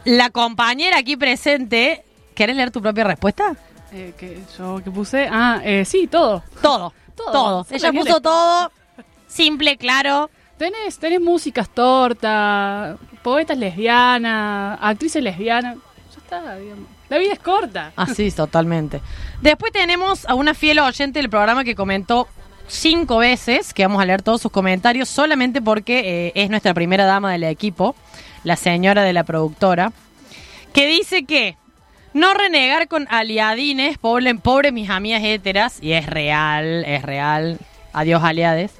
La compañera aquí presente, ¿querés leer tu propia respuesta? Eh, que yo que puse, ah, eh, sí, todo. Todo, todo. Todo. Ella puso todo, simple, claro. Tenés, tenés músicas torta, poetas lesbianas, actrices lesbianas, ya está, digamos. La vida es corta. Así, totalmente. Después tenemos a una fiel oyente del programa que comentó cinco veces, que vamos a leer todos sus comentarios, solamente porque eh, es nuestra primera dama del equipo, la señora de la productora, que dice que No renegar con aliadines, pobre, pobre mis amigas héteras, y es real, es real. Adiós, aliades.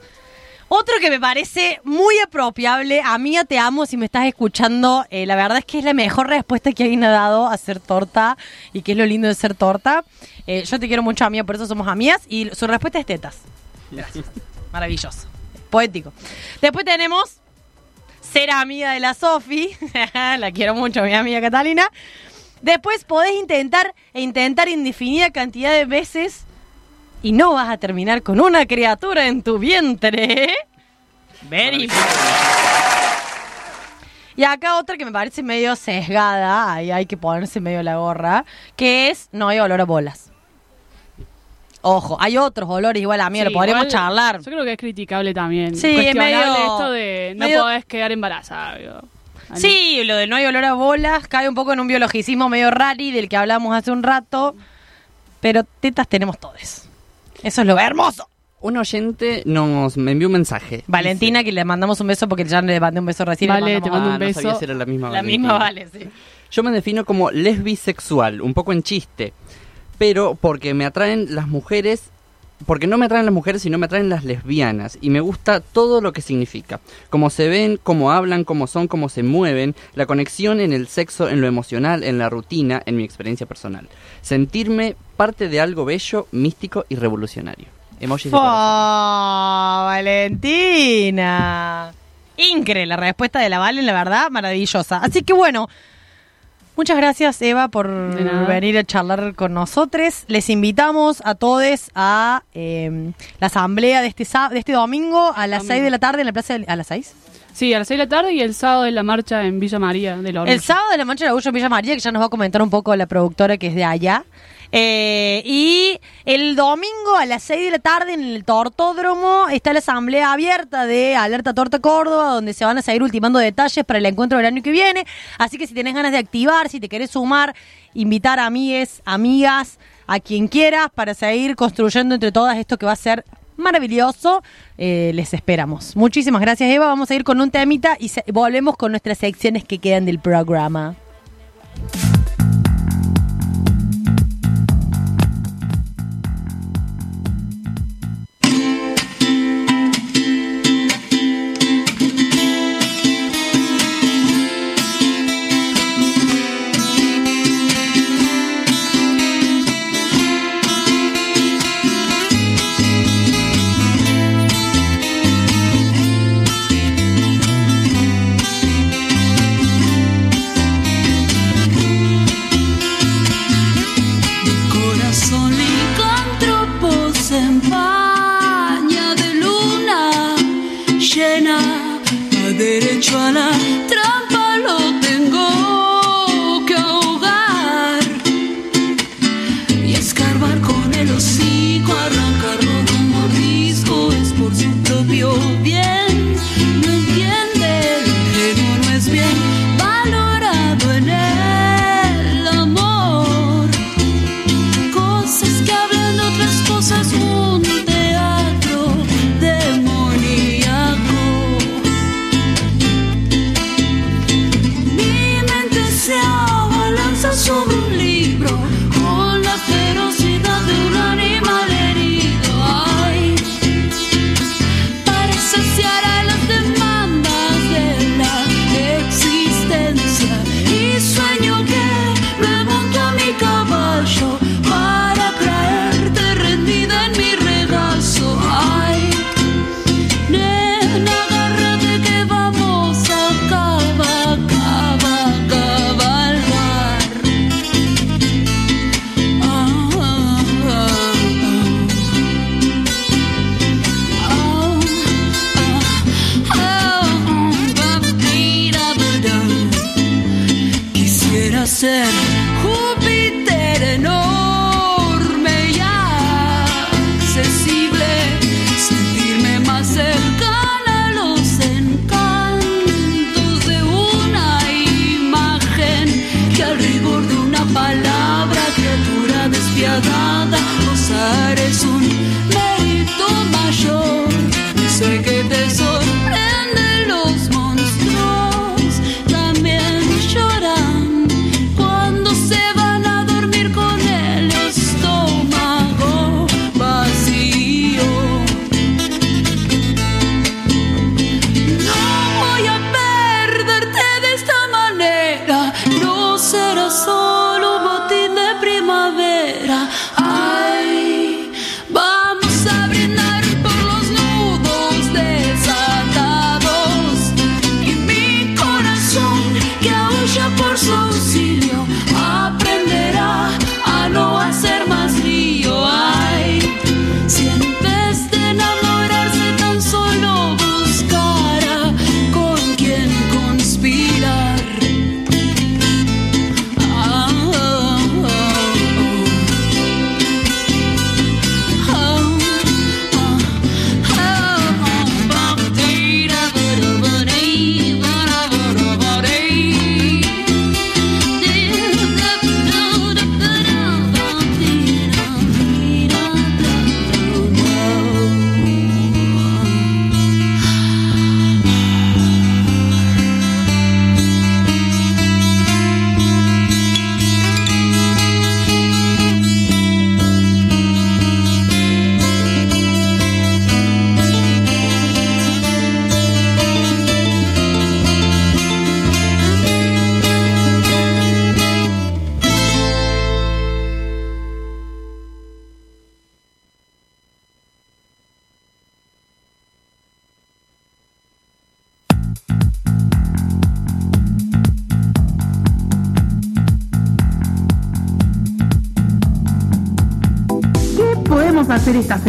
Otro que me parece muy apropiable, amiga, te amo si me estás escuchando. eh, la verdad es que es la mejor respuesta que alguien ha dado a ser torta y que es lo lindo de ser torta. Eh, yo te quiero mucho, amiga, por eso somos amigas. Y su respuesta es tetas. Gracias. (laughs) Maravilloso. Poético. Después tenemos ser amiga de la Sofi. (laughs) la quiero mucho, mi amiga Catalina. Después podés intentar e intentar indefinida cantidad de veces y no vas a terminar con una criatura en tu vientre. Very Y acá otra que me parece medio sesgada, ahí hay que ponerse medio la gorra, que es no hay olor a bolas. Ojo, hay otros olores igual a mí, Sí, lo podríamos igual, charlar. Yo creo que es criticable también. Sí, es medio- esto de no medio- podés quedar embarazada. digo. Sí, lo de no hay olor a bolas cae un poco en un biologicismo medio rari del que hablamos hace un rato, pero tetas tenemos todos. Eso es lo hermoso. Un oyente nos me envió un mensaje. Valentina, que le mandamos un beso porque ya le mandé un beso recién. le Vale, mandamos te mando Ah, un no beso. sabía si era la misma La Valentina. misma vale, sí. Yo me defino como lesbisexual, un poco en chiste, pero porque me atraen las mujeres, porque no me atraen las mujeres, sino me atraen las lesbianas, y me gusta todo lo que significa, cómo se ven, cómo hablan, cómo son, cómo se mueven, la conexión en el sexo, en lo emocional, en la rutina, en mi experiencia personal. Sentirme parte de algo bello, místico y revolucionario. Emojis de. Valentina. Incre la respuesta de la Valen, la verdad, maravillosa. Así que bueno, muchas gracias Eva por venir a charlar con nosotros. Les invitamos a todos a eh, la asamblea de este, de este domingo a las Domingo. 6 de la tarde en la plaza de, a las 6. Sí, a las 6 de la tarde y el sábado en la marcha en Villa María del Orgullo. El sábado de la Mancha de Orgullo en Villa María, que ya nos va a comentar un poco la productora que es de allá. Eh, y el domingo a las 6 de la tarde en el Tortódromo está la asamblea abierta de Alerta Torta Córdoba, donde se van a seguir ultimando detalles para el encuentro del año que viene. Así que si tenés ganas de activar, si te querés sumar, invitar a amigues, amigas, a quien quieras para seguir construyendo entre todas esto que va a ser maravilloso. Eh, les esperamos. Muchísimas gracias, Eva. Vamos a ir con un temita y volvemos con nuestras secciones que quedan del programa. controller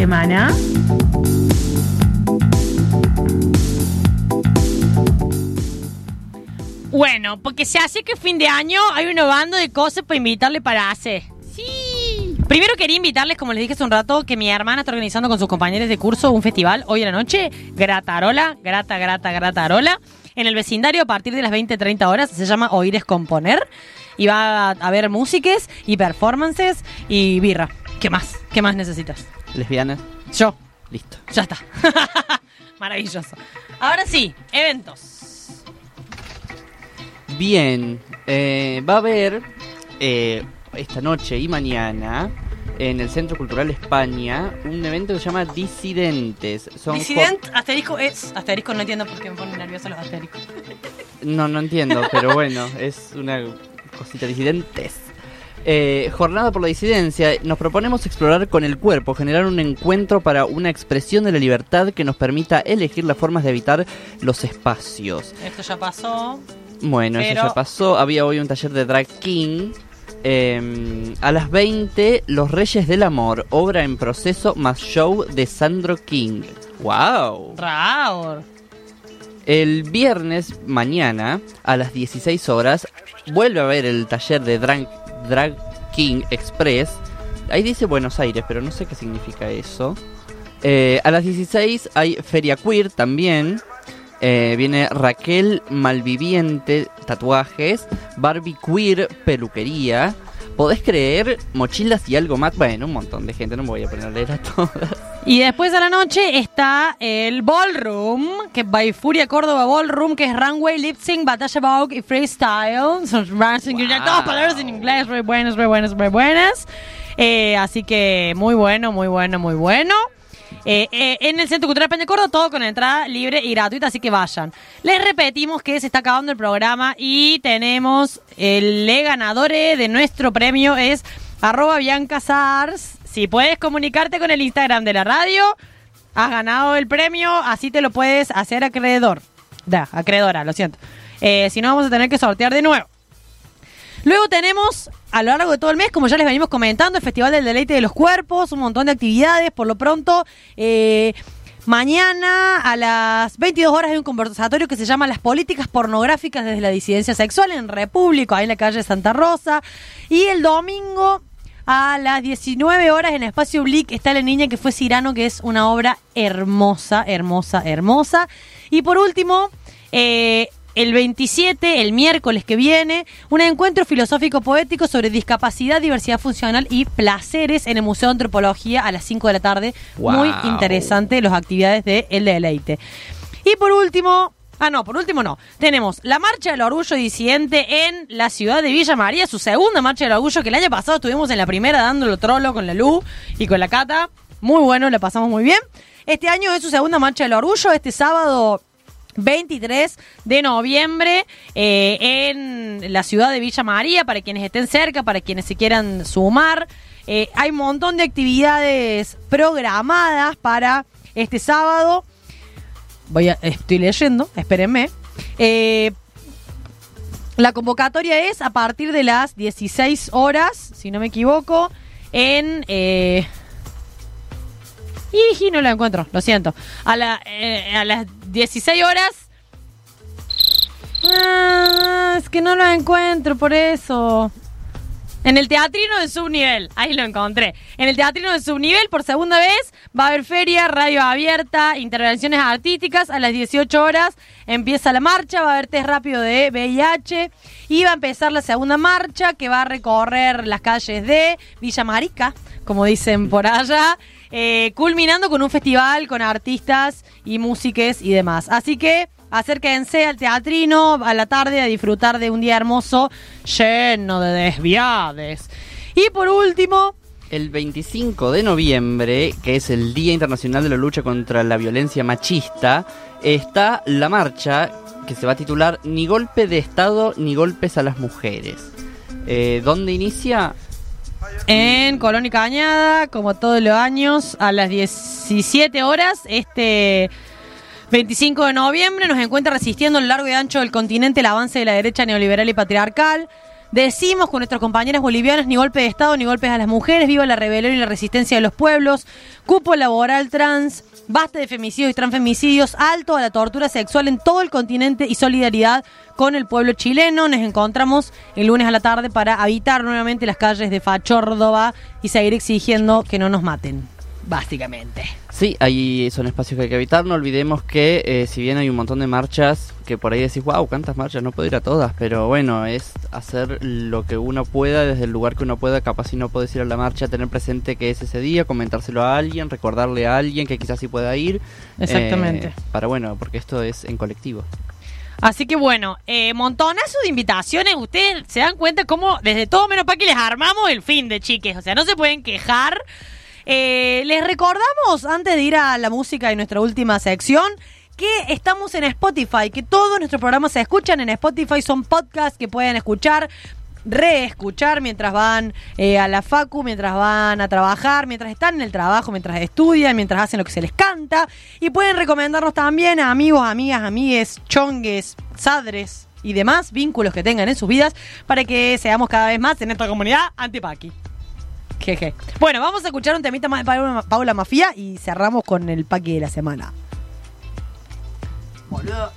semana? Bueno, porque se hace que fin de año hay una banda de cosas para invitarle para hacer. Sí. Primero quería invitarles, como les dije hace un rato, que mi hermana está organizando con sus compañeros de curso un festival hoy en la noche, Gratarola, grata, grata, gratarola, en el vecindario a partir de las 20, 30 horas. Se llama Oír es Componer. Y va a haber músiques y performances y birra. ¿Qué más? ¿Qué más necesitas? Lesbianas, Yo. listo. Ya está. (laughs) Maravilloso. Ahora sí, eventos. Bien, eh, va a haber eh, esta noche y mañana en el Centro Cultural España un evento que se llama Disidentes. Son Disident, asterisco es. Asterisco no entiendo por qué me ponen nervioso los asteriscos. No, no entiendo, (laughs) pero bueno, es una cosita disidentes. Eh, jornada por la disidencia, nos proponemos explorar con el cuerpo, generar un encuentro para una expresión de la libertad que nos permita elegir las formas de habitar los espacios. Esto ya pasó. Bueno, Pero- eso ya pasó. Había hoy un taller de drag king. Eh, a las 20, Los Reyes del Amor, obra en proceso más show de Sandro King. ¡Wow! Raur. El viernes mañana, a las 16 horas, vuelve a haber el taller de Drag, Drag King Express. Ahí dice Buenos Aires, pero no sé qué significa eso. Eh, a las 16 hay Feria Queer también. Eh, viene Raquel Malviviente, tatuajes. Barbie Queer, peluquería. ¿Podés creer? Mochilas y algo más. Bueno, un montón de gente, no me voy a poner a leer a todas. Y después a la noche está el Ballroom, que es by Furia Córdoba Ballroom, que es runway, lip sync, batalla vogue y freestyle. Son ya todas palabras en inglés, muy buenas, muy buenas, muy buenas. Eh, así que muy bueno, muy bueno, muy bueno. Eh, eh, en el Centro Cultural España Córdoba, todo con entrada libre y gratuita, así que vayan. Les repetimos que se está acabando el programa y tenemos el le ganadore de nuestro premio es arroba Bianca Sars. Si puedes comunicarte con el Instagram de la radio, has ganado el premio, así te lo puedes hacer acreedor. Da, acreedora, lo siento. Eh, si no, vamos a tener que sortear de nuevo. Luego tenemos, a lo largo de todo el mes, como ya les venimos comentando, el Festival del Deleite de los Cuerpos, un montón de actividades. Por lo pronto, eh, mañana a las 22 horas hay un conversatorio que se llama Las políticas pornográficas desde la disidencia sexual en República, ahí en la calle Santa Rosa. Y el domingo a las 19 horas en Espacio Blick está La Niña que fue Cirano, que es una obra hermosa, hermosa, hermosa. Y por último, eh, el 27, el miércoles que viene, un encuentro filosófico poético sobre discapacidad, diversidad funcional y placeres en el Museo de Antropología a las 5 de la tarde. Muy interesante las actividades de El Deleite. Y por último, ah no, por último no, tenemos la Marcha del Orgullo Disidente en la ciudad de Villa María, su segunda Marcha del Orgullo, que el año pasado estuvimos en la primera dándolo trolo con la Lu y con la Cata. Muy bueno, la pasamos muy bien. Este año es su segunda Marcha del Orgullo, este sábado 23 de noviembre eh, en la ciudad de Villa María, para quienes estén cerca, para quienes se quieran sumar. Eh, hay un montón de actividades programadas para este sábado. Voy a, estoy leyendo, espérenme. Eh, la convocatoria es a partir de las 16 horas, si no me equivoco, en... Y no la encuentro, lo siento. A, la, eh, a las 16 horas. Ah, es que no lo encuentro por eso. En el teatrino de subnivel, ahí lo encontré. En el teatrino de subnivel, por segunda vez, va a haber feria, radio abierta, intervenciones artísticas. A las 18 horas empieza la marcha, va a haber test rápido de VIH. Y va a empezar la segunda marcha que va a recorrer las calles de Villa Marica, como dicen por allá. Eh, culminando con un festival con artistas y músiques y demás. Así que acérquense al teatrino a la tarde a disfrutar de un día hermoso lleno de desviades. Y por último, El 25 de noviembre, que es el Día Internacional de la Lucha contra la Violencia Machista, está la marcha que se va a titular Ni golpe de Estado ni golpes a las mujeres. Eh, ¿Dónde inicia? En Colón y Cañada, como todos los años, a las 17 horas, este 25 de noviembre nos encuentra resistiendo lo largo y ancho del continente el avance de la derecha neoliberal y patriarcal. Decimos con nuestras compañeras bolivianas, ni golpe de Estado, ni golpes a las mujeres, viva la rebelión y la resistencia de los pueblos, cupo laboral trans, basta de femicidios y transfemicidios, alto a la tortura sexual en todo el continente y solidaridad con el pueblo chileno. Nos encontramos el lunes a la tarde para habitar nuevamente las calles de Fachórdova y seguir exigiendo que no nos maten, básicamente. Sí, ahí son espacios que hay que evitar. No olvidemos que eh, si bien hay un montón de marchas, que por ahí decís, wow, cuántas marchas, no puedo ir a todas, pero bueno, es hacer lo que uno pueda desde el lugar que uno pueda. Capaz si no puedes ir a la marcha, tener presente que es ese día, comentárselo a alguien, recordarle a alguien que quizás sí pueda ir. Exactamente. Eh, para bueno, porque esto es en colectivo. Así que bueno, eh, montonazo de invitaciones. Ustedes se dan cuenta cómo desde todo menos para que les armamos el fin de chiques. O sea, no se pueden quejar. Eh, les recordamos, antes de ir a la música y nuestra última sección, que estamos en Spotify, que todos nuestros programas se escuchan en Spotify, son podcasts que pueden escuchar reescuchar mientras van eh, a la facu, mientras van a trabajar, mientras están en el trabajo, mientras estudian, mientras hacen lo que se les canta. Y pueden recomendarnos también a amigos, amigas, amigues, chongues, sadres y demás vínculos que tengan en sus vidas para que seamos cada vez más en esta comunidad antipaqui. Jeje. Bueno, vamos a escuchar un temita más de Paula, Paula Mafia y cerramos con el paqui de la semana. Boludo.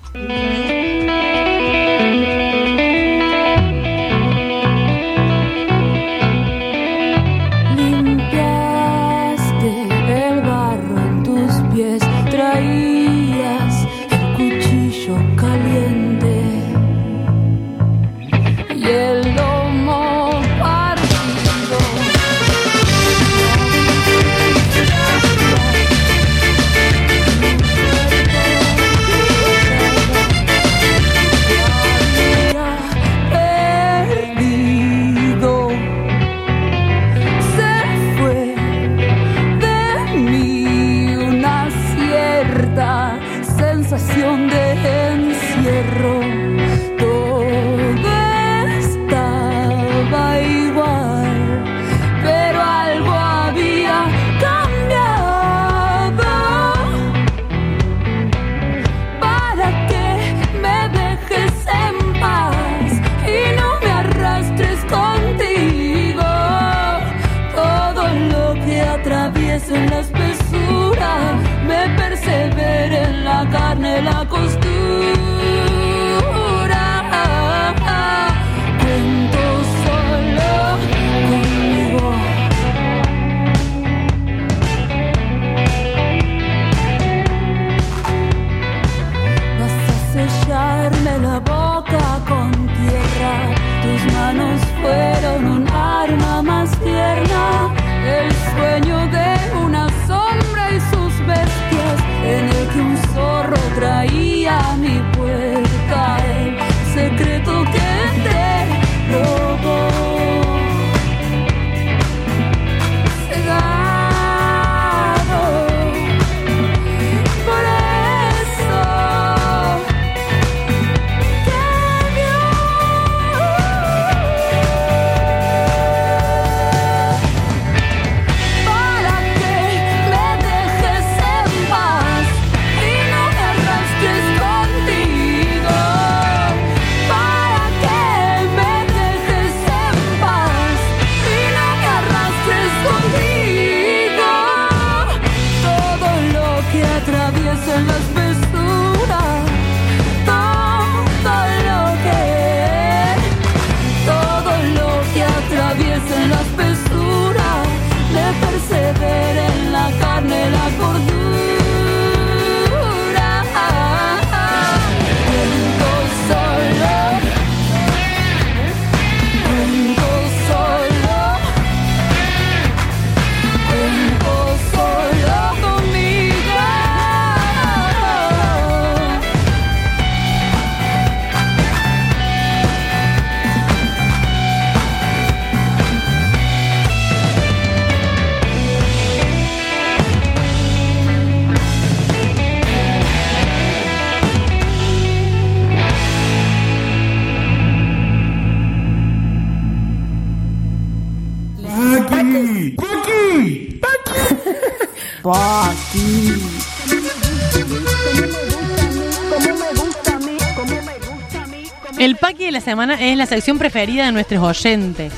Semana es la sección preferida de nuestros oyentes.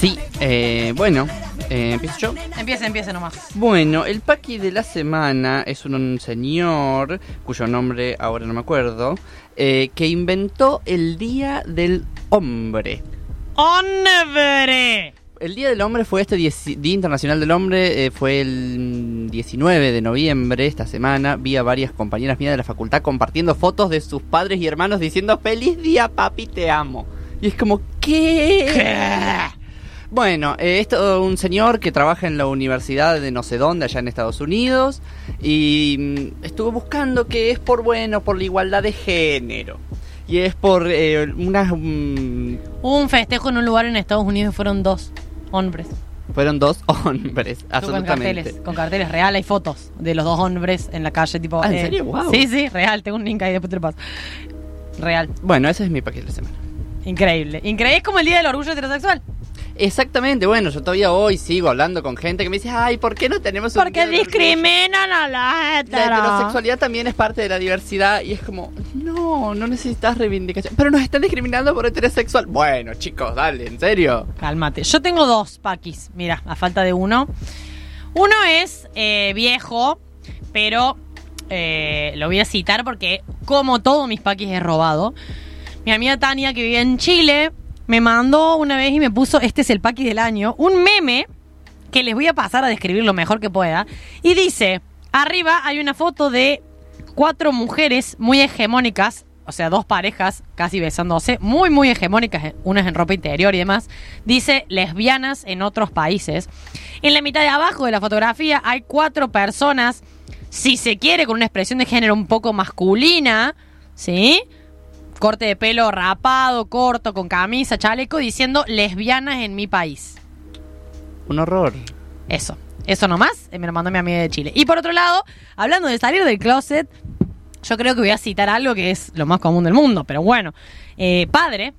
Sí, eh, bueno, eh, ¿empiezo yo? Empieza, empieza nomás. Bueno, el paqui de la semana es un, un señor, cuyo nombre ahora no me acuerdo, eh, que inventó el Día del Hombre. ¡Hombre! El Día del Hombre fue este Día Internacional del Hombre, eh, fue el 19 de noviembre, esta semana. Vi a varias compañeras mías de la facultad compartiendo fotos de sus padres y hermanos diciendo ¡Feliz día, papi, te amo! Y es como, ¿qué? Bueno, eh, esto un señor que trabaja en la universidad de no sé dónde, allá en Estados Unidos, y mm, estuvo buscando que es por bueno, por la igualdad de género. Y es por eh, unas... mm, un festejo en un lugar en Estados Unidos y fueron dos hombres. fueron dos (laughs) hombres, Con absolutamente. carteles, con carteles real, hay fotos de los dos hombres en la calle, tipo. Ah, ¿en serio? Guau. Sí, sí, real, tengo un link ahí, después te lo paso. Real, Bueno, ese es mi paquete de la semana. increíble. Increíble, es como el día del orgullo heterosexual. Exactamente, bueno, yo todavía hoy sigo hablando con gente que me dice, ay, ¿por qué no tenemos un Porque día del orgullo?" discriminan a la La hetero. heterosexualidad también es parte de la diversidad y es como, no, no necesitas reivindicación. Pero nos están discriminando por heterosexual. Bueno, chicos, dale, en serio. Cálmate. Yo tengo dos paquis, mira, a falta de uno. Uno es eh, viejo, pero eh, lo voy a citar porque, como todos mis paquis, he robado. Mi amiga Tania, que vive en Chile, me mandó una vez y me puso: Este es el paqui del año. Un meme que les voy a pasar a describir lo mejor que pueda. Y dice: Arriba hay una foto de cuatro mujeres muy hegemónicas, o sea, dos parejas casi besándose, muy, muy hegemónicas, unas en ropa interior y demás. Dice lesbianas en otros países. En la mitad de abajo de la fotografía hay cuatro personas, si se quiere, con una expresión de género un poco masculina, ¿sí? Corte de pelo rapado, corto, con camisa, chaleco, diciendo lesbianas en mi país. Un horror. Eso, eso nomás, eh, me lo mandó mi amiga de Chile. Y por otro lado, hablando de salir del closet, yo creo que voy a citar algo que es lo más común del mundo, pero bueno, Eh, padre,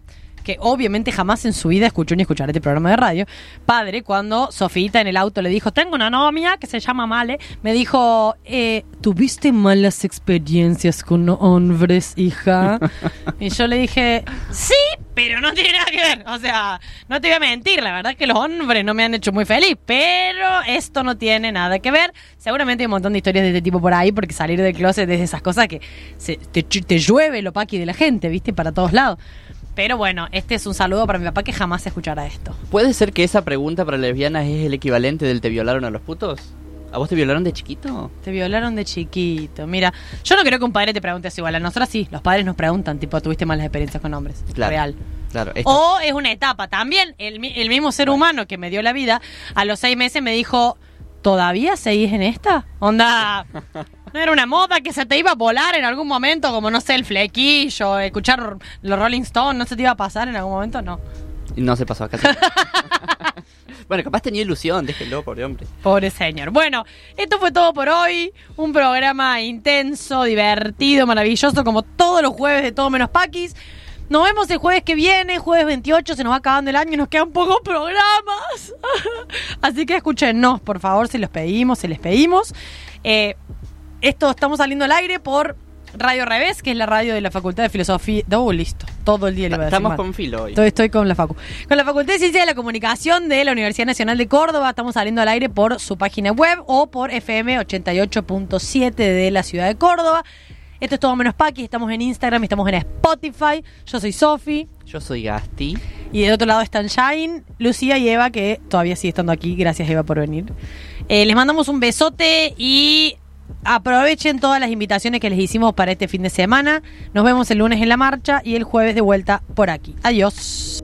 que obviamente jamás en su vida escuchó ni escuchará este programa de radio, padre, cuando Sofita en el auto le dijo, tengo una novia que se llama Male, me dijo, eh, ¿tuviste malas experiencias con hombres, hija? (laughs) y yo le dije, sí, pero no tiene nada que ver. O sea, no te voy a mentir, la verdad es que los hombres no me han hecho muy feliz, pero esto no tiene nada que ver. Seguramente hay un montón de historias de este tipo por ahí, porque salir del closet es de esas cosas que se- te, te llueve lo paqui de la gente, ¿viste? Para todos lados. Pero bueno, este es un saludo para mi papá que jamás escuchará esto. ¿Puede ser que esa pregunta para lesbianas es el equivalente del te violaron a los putos? ¿A vos te violaron de chiquito? Te violaron de chiquito. Mira, yo no creo que un padre te pregunte eso igual. A nosotros sí, los padres nos preguntan, tipo, ¿tuviste malas experiencias con hombres? Claro. Real. Claro, esta- O es una etapa. También el, el mismo ser humano que me dio la vida, a los seis meses me dijo, ¿todavía seguís en esta? Onda, (laughs) no era una moda que se te iba a volar en algún momento, como no sé, el flequillo, escuchar los Rolling Stones, ¿no se te iba a pasar en algún momento? No. No se pasó acá. (laughs) bueno, capaz tenía ilusión, déjelo, pobre hombre. Pobre señor. Bueno, esto fue todo por hoy. Un programa intenso, divertido, maravilloso, como todos los jueves de Todo Menos Paquis. Nos vemos el jueves que viene, jueves 28, se nos va acabando el año y nos quedan pocos programas. (laughs) Así que escúchenos, por favor, se los pedimos, se les pedimos. Eh, esto estamos saliendo al aire por Radio Revés, que es la radio de la Facultad de Filosofía. Oh, listo, todo el día le iba a decir Estamos mal. con filo hoy. Estoy, estoy con la Facu. Con la Facultad de Ciencia de la Comunicación de la Universidad Nacional de Córdoba. Estamos saliendo al aire por su página web o por FM 88.7 de la ciudad de Córdoba. Esto es todo menos Paqui. Estamos en Instagram, estamos en Spotify. Yo soy Sofi. Yo soy Gasti. Y del otro lado están Shine, Lucía y Eva, que todavía sigue estando aquí. Gracias, Eva, por venir. Eh, les mandamos un besote y aprovechen todas las invitaciones que les hicimos para este fin de semana. Nos vemos el lunes en la marcha y el jueves de vuelta por aquí. Adiós.